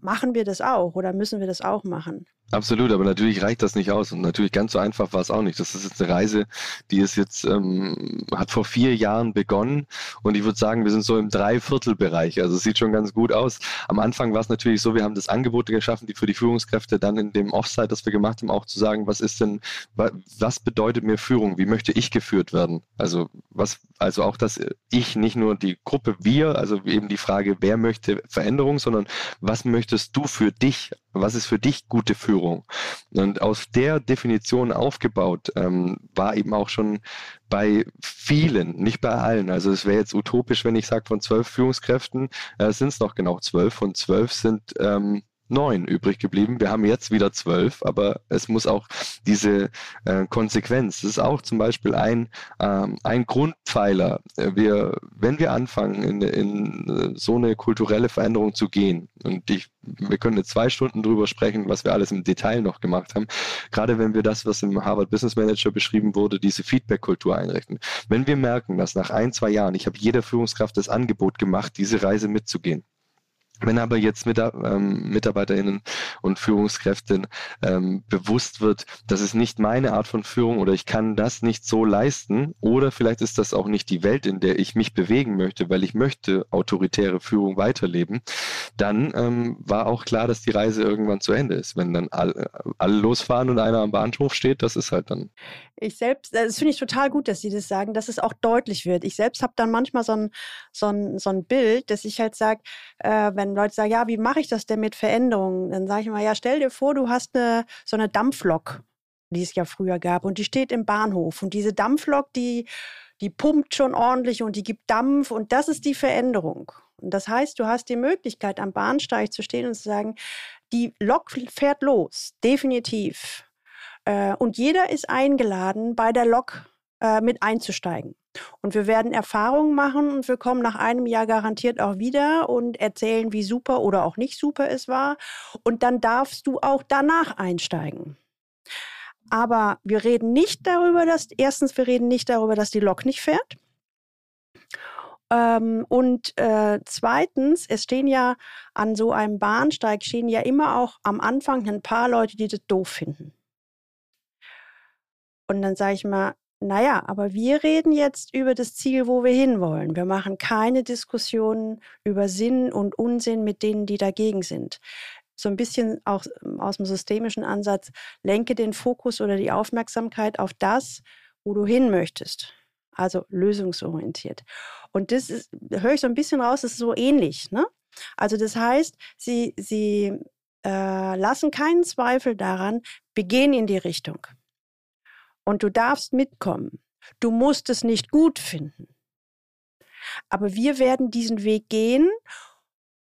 machen wir das auch oder müssen wir das auch machen? Absolut, aber natürlich reicht das nicht aus und natürlich ganz so einfach war es auch nicht. Das ist jetzt eine Reise, die ist jetzt ähm, hat vor vier Jahren begonnen und ich würde sagen, wir sind so im Dreiviertelbereich. Also es sieht schon ganz gut aus. Am Anfang war es natürlich so, wir haben das Angebote geschaffen, die für die Führungskräfte dann in dem Offsite, das wir gemacht haben, auch zu sagen, was ist denn, was bedeutet mir Führung? Wie möchte ich geführt werden? Also was, also auch, dass ich nicht nur die Gruppe wir, also eben die Frage, wer möchte Veränderung, sondern was möchtest du für dich? Was ist für dich gute Führung? Und aus der Definition aufgebaut ähm, war eben auch schon bei vielen, nicht bei allen. Also es wäre jetzt utopisch, wenn ich sage, von zwölf Führungskräften äh, sind es noch genau zwölf. Von zwölf sind ähm, neun übrig geblieben. Wir haben jetzt wieder zwölf, aber es muss auch diese äh, Konsequenz. Das ist auch zum Beispiel ein, ähm, ein Grundpfeiler. Äh, wir, wenn wir anfangen, in, in äh, so eine kulturelle Veränderung zu gehen, und ich, wir können jetzt zwei Stunden drüber sprechen, was wir alles im Detail noch gemacht haben, gerade wenn wir das, was im Harvard Business Manager beschrieben wurde, diese Feedback-Kultur einrichten. Wenn wir merken, dass nach ein, zwei Jahren, ich habe jeder Führungskraft das Angebot gemacht, diese Reise mitzugehen, wenn aber jetzt mit, ähm, Mitarbeiterinnen und Führungskräften ähm, bewusst wird, das ist nicht meine Art von Führung oder ich kann das nicht so leisten oder vielleicht ist das auch nicht die Welt, in der ich mich bewegen möchte, weil ich möchte autoritäre Führung weiterleben, dann ähm, war auch klar, dass die Reise irgendwann zu Ende ist. Wenn dann alle, alle losfahren und einer am Bahnhof steht, das ist halt dann. Ich selbst, äh, das finde ich total gut, dass Sie das sagen, dass es auch deutlich wird. Ich selbst habe dann manchmal so ein, so ein, so ein Bild, dass ich halt sage, äh, wenn wenn Leute sagen, ja, wie mache ich das denn mit Veränderungen? Dann sage ich immer, ja, stell dir vor, du hast eine, so eine Dampflok, die es ja früher gab, und die steht im Bahnhof. Und diese Dampflok, die, die pumpt schon ordentlich und die gibt Dampf und das ist die Veränderung. Und das heißt, du hast die Möglichkeit, am Bahnsteig zu stehen und zu sagen, die Lok fährt los, definitiv. Äh, und jeder ist eingeladen, bei der Lok äh, mit einzusteigen. Und wir werden Erfahrungen machen und wir kommen nach einem Jahr garantiert auch wieder und erzählen, wie super oder auch nicht super es war. Und dann darfst du auch danach einsteigen. Aber wir reden nicht darüber, dass, erstens, wir reden nicht darüber, dass die Lok nicht fährt. Ähm, und äh, zweitens, es stehen ja an so einem Bahnsteig, stehen ja immer auch am Anfang ein paar Leute, die das doof finden. Und dann sage ich mal, naja, aber wir reden jetzt über das Ziel, wo wir hinwollen. Wir machen keine Diskussionen über Sinn und Unsinn mit denen, die dagegen sind. So ein bisschen auch ähm, aus dem systemischen Ansatz, lenke den Fokus oder die Aufmerksamkeit auf das, wo du hin möchtest. Also lösungsorientiert. Und das ist, höre ich so ein bisschen raus, das ist so ähnlich. Ne? Also das heißt, sie, sie äh, lassen keinen Zweifel daran, begehen in die Richtung und du darfst mitkommen. Du musst es nicht gut finden. Aber wir werden diesen Weg gehen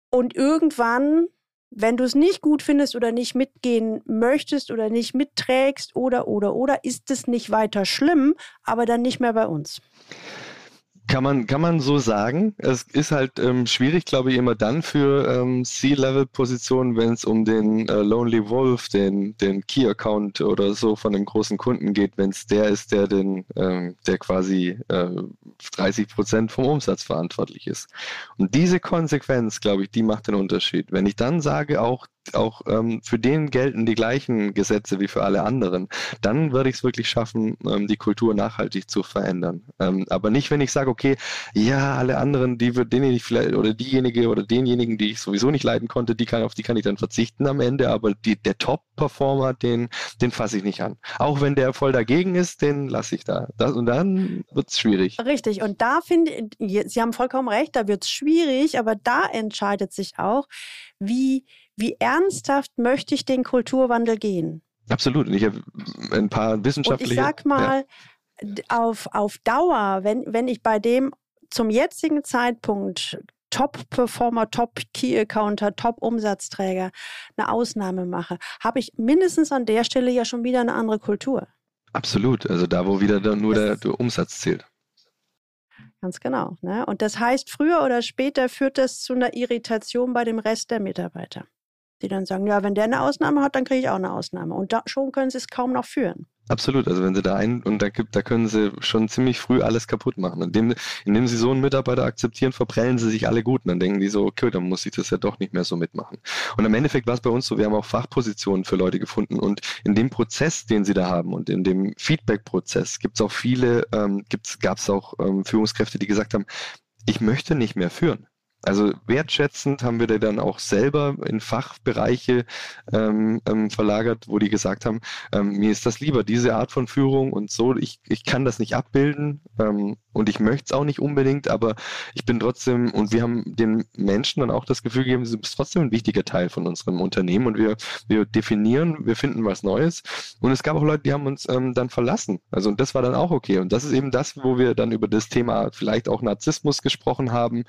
und irgendwann, wenn du es nicht gut findest oder nicht mitgehen möchtest oder nicht mitträgst oder, oder, oder, ist es nicht weiter schlimm, aber dann nicht mehr bei uns. Kann man, kann man so sagen. Es ist halt ähm, schwierig, glaube ich, immer dann für ähm, C-Level-Positionen, wenn es um den äh, Lonely Wolf, den, den Key-Account oder so von einem großen Kunden geht, wenn es der ist, der den, ähm, der quasi äh, 30 Prozent vom Umsatz verantwortlich ist. Und diese Konsequenz, glaube ich, die macht den Unterschied. Wenn ich dann sage, auch auch ähm, für den gelten die gleichen Gesetze wie für alle anderen, dann würde ich es wirklich schaffen, ähm, die Kultur nachhaltig zu verändern. Ähm, aber nicht, wenn ich sage, okay, ja, alle anderen, die wird denen ich vielleicht oder diejenige oder denjenigen, die ich sowieso nicht leiden konnte, die kann auf die kann ich dann verzichten am Ende, aber die, der Top-Performer, den, den fasse ich nicht an. Auch wenn der voll dagegen ist, den lasse ich da. Das, und dann wird es schwierig. Richtig. Und da finde ich, Sie haben vollkommen recht, da wird es schwierig, aber da entscheidet sich auch, wie wie ernsthaft möchte ich den Kulturwandel gehen? Absolut. Und ich habe ein paar wissenschaftliche. Und ich sag mal, ja. auf, auf Dauer, wenn, wenn ich bei dem zum jetzigen Zeitpunkt Top-Performer, Top-Key-Accounter, Top-Umsatzträger eine Ausnahme mache, habe ich mindestens an der Stelle ja schon wieder eine andere Kultur. Absolut. Also da, wo wieder nur der, der, Umsatz zählt. Ganz genau. Ne? Und das heißt, früher oder später führt das zu einer Irritation bei dem Rest der Mitarbeiter die dann sagen, ja, wenn der eine Ausnahme hat, dann kriege ich auch eine Ausnahme. Und da schon können sie es kaum noch führen. Absolut, also wenn sie da ein und da gibt, da können sie schon ziemlich früh alles kaputt machen. Indem, indem sie so einen Mitarbeiter akzeptieren, verprellen sie sich alle gut und dann denken die so, okay, dann muss ich das ja doch nicht mehr so mitmachen. Und im Endeffekt war es bei uns so, wir haben auch Fachpositionen für Leute gefunden und in dem Prozess, den sie da haben und in dem Feedback-Prozess gibt es auch viele, ähm, gab es auch ähm, Führungskräfte, die gesagt haben, ich möchte nicht mehr führen. Also wertschätzend haben wir die dann auch selber in Fachbereiche ähm, ähm, verlagert, wo die gesagt haben, ähm, mir ist das lieber, diese Art von Führung und so, ich, ich kann das nicht abbilden ähm, und ich möchte es auch nicht unbedingt, aber ich bin trotzdem, und wir haben den Menschen dann auch das Gefühl gegeben, sie ist trotzdem ein wichtiger Teil von unserem Unternehmen und wir, wir definieren, wir finden was Neues. Und es gab auch Leute, die haben uns ähm, dann verlassen. Also und das war dann auch okay. Und das ist eben das, wo wir dann über das Thema vielleicht auch Narzissmus gesprochen haben.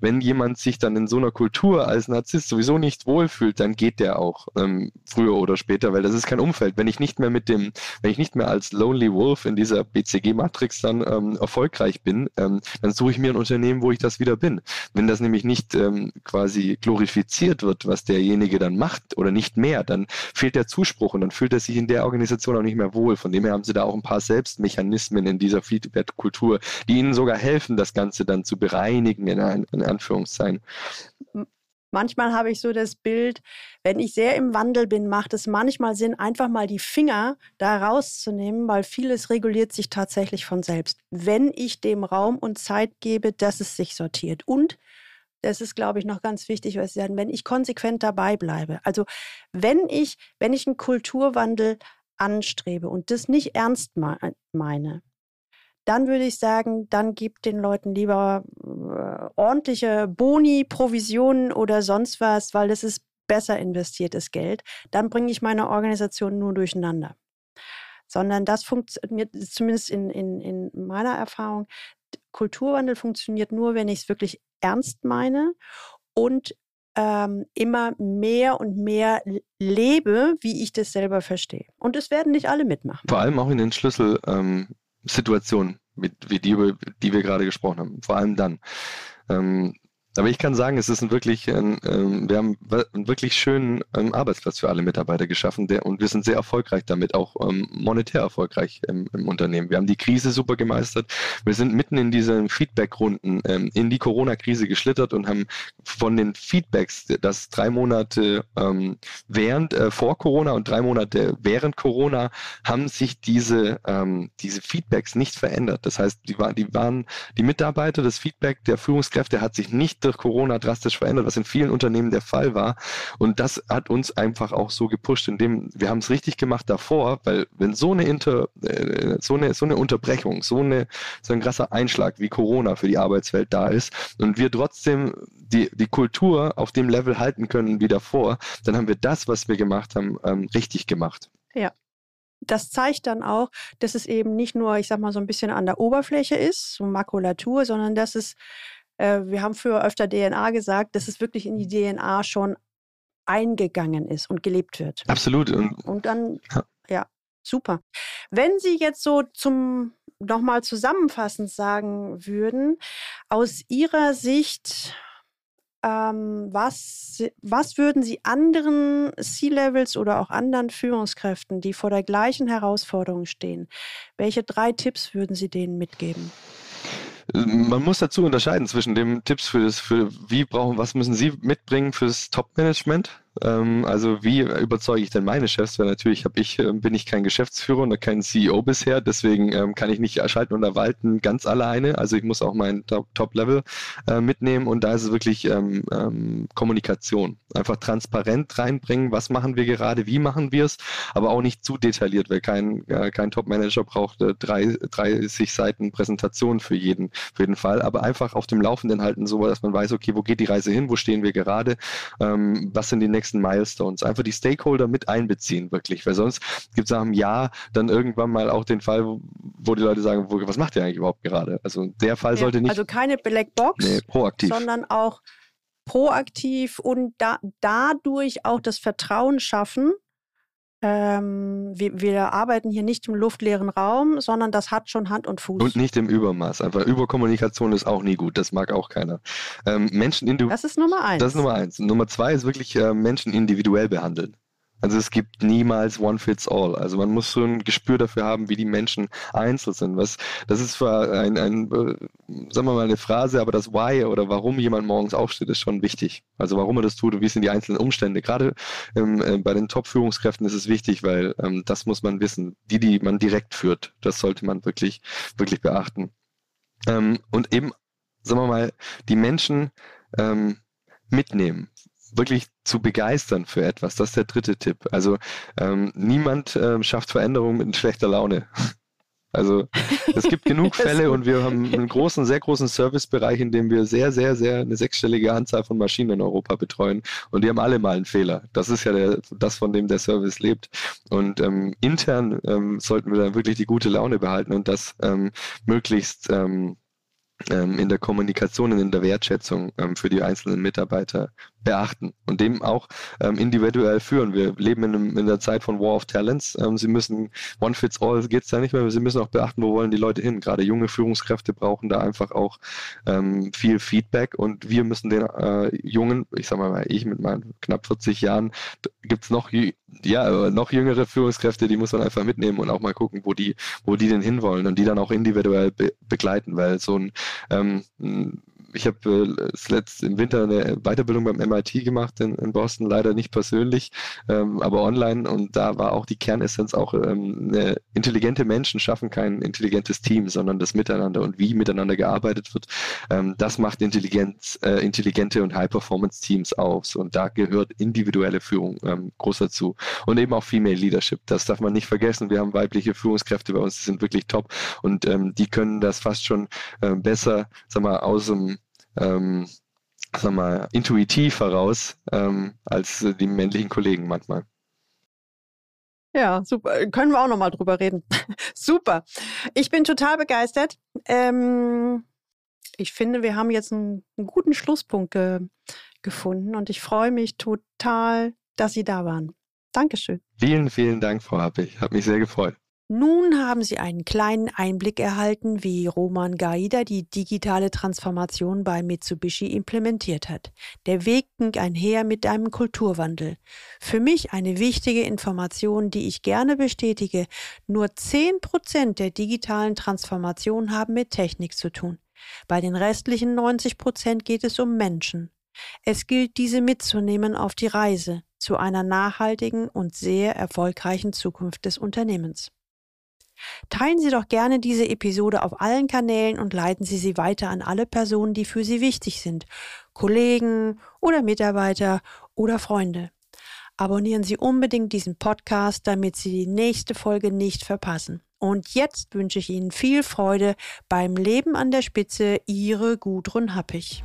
Wenn jemand sich dann in so einer Kultur als Narzisst sowieso nicht wohlfühlt, dann geht der auch ähm, früher oder später, weil das ist kein Umfeld. Wenn ich nicht mehr mit dem, wenn ich nicht mehr als Lonely Wolf in dieser BCG-Matrix dann ähm, erfolgreich bin, ähm, dann suche ich mir ein Unternehmen, wo ich das wieder bin. Wenn das nämlich nicht ähm, quasi glorifiziert wird, was derjenige dann macht oder nicht mehr, dann fehlt der Zuspruch und dann fühlt er sich in der Organisation auch nicht mehr wohl. Von dem her haben sie da auch ein paar Selbstmechanismen in dieser Feedback-Kultur, die ihnen sogar helfen, das Ganze dann zu bereinigen, in, in Anführungszeichen. Manchmal habe ich so das Bild, wenn ich sehr im Wandel bin, macht es manchmal Sinn, einfach mal die Finger da rauszunehmen, weil vieles reguliert sich tatsächlich von selbst. Wenn ich dem Raum und Zeit gebe, dass es sich sortiert. Und das ist, glaube ich, noch ganz wichtig, was Sie sagen, wenn ich konsequent dabei bleibe. Also wenn ich, wenn ich einen Kulturwandel anstrebe und das nicht ernst meine, dann würde ich sagen, dann gibt den Leuten lieber äh, ordentliche Boni, Provisionen oder sonst was, weil das ist besser investiertes Geld. Dann bringe ich meine Organisation nur durcheinander. Sondern das funktioniert, zumindest in, in, in meiner Erfahrung, Kulturwandel funktioniert nur, wenn ich es wirklich ernst meine und ähm, immer mehr und mehr lebe, wie ich das selber verstehe. Und es werden nicht alle mitmachen. Vor allem auch in den Schlüsselsituationen, ähm, wie die, über die wir gerade gesprochen haben. Vor allem dann. Ähm, aber ich kann sagen, es ist ein wirklich, ein, ähm, wir haben einen wirklich schönen ähm, Arbeitsplatz für alle Mitarbeiter geschaffen der, und wir sind sehr erfolgreich damit, auch ähm, monetär erfolgreich im, im, Unternehmen. Wir haben die Krise super gemeistert. Wir sind mitten in diesen Feedback-Runden ähm, in die Corona-Krise geschlittert und haben von den Feedbacks, das drei Monate ähm, während, äh, vor Corona und drei Monate während Corona, haben sich diese, ähm, diese Feedbacks nicht verändert. Das heißt, die, war, die waren, die Mitarbeiter, das Feedback der Führungskräfte hat sich nicht durch Corona drastisch verändert, was in vielen Unternehmen der Fall war. Und das hat uns einfach auch so gepusht, indem wir haben es richtig gemacht davor, weil wenn so eine Inter, äh, so eine, so eine Unterbrechung, so eine, so ein krasser Einschlag wie Corona für die Arbeitswelt da ist und wir trotzdem die, die Kultur auf dem Level halten können wie davor, dann haben wir das, was wir gemacht haben, ähm, richtig gemacht. Ja, das zeigt dann auch, dass es eben nicht nur, ich sag mal, so ein bisschen an der Oberfläche ist, so Makulatur, sondern dass es äh, wir haben früher öfter DNA gesagt, dass es wirklich in die DNA schon eingegangen ist und gelebt wird. Absolut. Und, und dann, ja. ja, super. Wenn Sie jetzt so zum nochmal zusammenfassend sagen würden, aus Ihrer Sicht, ähm, was, was würden Sie anderen C-Levels oder auch anderen Führungskräften, die vor der gleichen Herausforderung stehen, welche drei Tipps würden Sie denen mitgeben? Man muss dazu unterscheiden zwischen dem Tipps für das, für wie brauchen, was müssen Sie mitbringen fürs Top-Management also wie überzeuge ich denn meine Chefs? Weil natürlich ich, äh, bin ich kein Geschäftsführer und kein CEO bisher, deswegen ähm, kann ich nicht schalten und erwalten ganz alleine. Also ich muss auch mein Top-Level äh, mitnehmen und da ist es wirklich ähm, ähm, Kommunikation. Einfach transparent reinbringen, was machen wir gerade, wie machen wir es, aber auch nicht zu detailliert, weil kein, äh, kein Top-Manager braucht äh, drei, 30 Seiten Präsentation für jeden, für jeden Fall, aber einfach auf dem Laufenden halten, so dass man weiß, okay, wo geht die Reise hin, wo stehen wir gerade, ähm, was sind die nächsten nächsten Milestones. Einfach die Stakeholder mit einbeziehen, wirklich. Weil sonst gibt es nach einem Jahr dann irgendwann mal auch den Fall, wo, wo die Leute sagen, wo, was macht ihr eigentlich überhaupt gerade? Also der Fall ja, sollte nicht. Also keine Blackbox, nee, proaktiv. sondern auch proaktiv und da, dadurch auch das Vertrauen schaffen, ähm, wir, wir, arbeiten hier nicht im luftleeren Raum, sondern das hat schon Hand und Fuß. Und nicht im Übermaß. Einfach Überkommunikation ist auch nie gut. Das mag auch keiner. Ähm, Menschen das ist Nummer eins. Das ist Nummer eins. Nummer zwei ist wirklich äh, Menschen individuell behandeln. Also es gibt niemals One Fits All. Also man muss so ein Gespür dafür haben, wie die Menschen einzeln sind. Was, das ist zwar ein, ein, äh, sagen wir mal eine Phrase, aber das Why oder warum jemand morgens aufsteht, ist schon wichtig. Also warum er das tut und wie sind die einzelnen Umstände. Gerade ähm, äh, bei den Top-Führungskräften ist es wichtig, weil ähm, das muss man wissen. Die, die man direkt führt, das sollte man wirklich, wirklich beachten. Ähm, und eben, sagen wir mal, die Menschen ähm, mitnehmen wirklich zu begeistern für etwas. Das ist der dritte Tipp. Also ähm, niemand ähm, schafft Veränderung mit schlechter Laune. <laughs> Also es gibt genug <laughs> Fälle und wir haben einen großen, sehr großen Servicebereich, in dem wir sehr, sehr, sehr eine sechsstellige Anzahl von Maschinen in Europa betreuen und die haben alle mal einen Fehler. Das ist ja der, das, von dem der Service lebt. Und ähm, intern ähm, sollten wir dann wirklich die gute Laune behalten und das ähm, möglichst ähm, in der Kommunikation und in der Wertschätzung ähm, für die einzelnen Mitarbeiter beachten und dem auch ähm, individuell führen. Wir leben in, einem, in, der Zeit von War of Talents. Ähm, sie müssen, One Fits All geht es da nicht mehr, sie müssen auch beachten, wo wollen die Leute hin. Gerade junge Führungskräfte brauchen da einfach auch ähm, viel Feedback und wir müssen den äh, jungen, ich sag mal, ich mit meinen knapp 40 Jahren, gibt es noch, ja, noch jüngere Führungskräfte, die muss man einfach mitnehmen und auch mal gucken, wo die, wo die denn hinwollen und die dann auch individuell be begleiten, weil so ein ähm, ich habe äh, zuletzt im Winter eine Weiterbildung beim MIT gemacht in, in Boston, leider nicht persönlich, ähm, aber online. Und da war auch die Kernessenz auch, ähm, eine, intelligente Menschen schaffen kein intelligentes Team, sondern das Miteinander und wie miteinander gearbeitet wird. Ähm, das macht Intelligenz, äh, intelligente und High-Performance-Teams aus. Und da gehört individuelle Führung ähm, groß dazu. Und eben auch Female Leadership. Das darf man nicht vergessen. Wir haben weibliche Führungskräfte bei uns, die sind wirklich top. Und ähm, die können das fast schon äh, besser, sag mal, aus dem ähm, sag mal, intuitiv heraus ähm, als die männlichen Kollegen manchmal. Ja, super. Können wir auch nochmal drüber reden. <laughs> super. Ich bin total begeistert. Ähm, ich finde, wir haben jetzt einen, einen guten Schlusspunkt ge gefunden und ich freue mich total, dass Sie da waren. Dankeschön. Vielen, vielen Dank, Frau Happig. Hat mich sehr gefreut. Nun haben Sie einen kleinen Einblick erhalten, wie Roman Gaida die digitale Transformation bei Mitsubishi implementiert hat. Der Weg ging einher mit einem Kulturwandel. Für mich eine wichtige Information, die ich gerne bestätige. Nur 10 Prozent der digitalen Transformation haben mit Technik zu tun. Bei den restlichen 90 Prozent geht es um Menschen. Es gilt, diese mitzunehmen auf die Reise zu einer nachhaltigen und sehr erfolgreichen Zukunft des Unternehmens. Teilen Sie doch gerne diese Episode auf allen Kanälen und leiten Sie sie weiter an alle Personen, die für Sie wichtig sind, Kollegen oder Mitarbeiter oder Freunde. Abonnieren Sie unbedingt diesen Podcast, damit Sie die nächste Folge nicht verpassen. Und jetzt wünsche ich Ihnen viel Freude beim Leben an der Spitze, Ihre Gudrun Happig.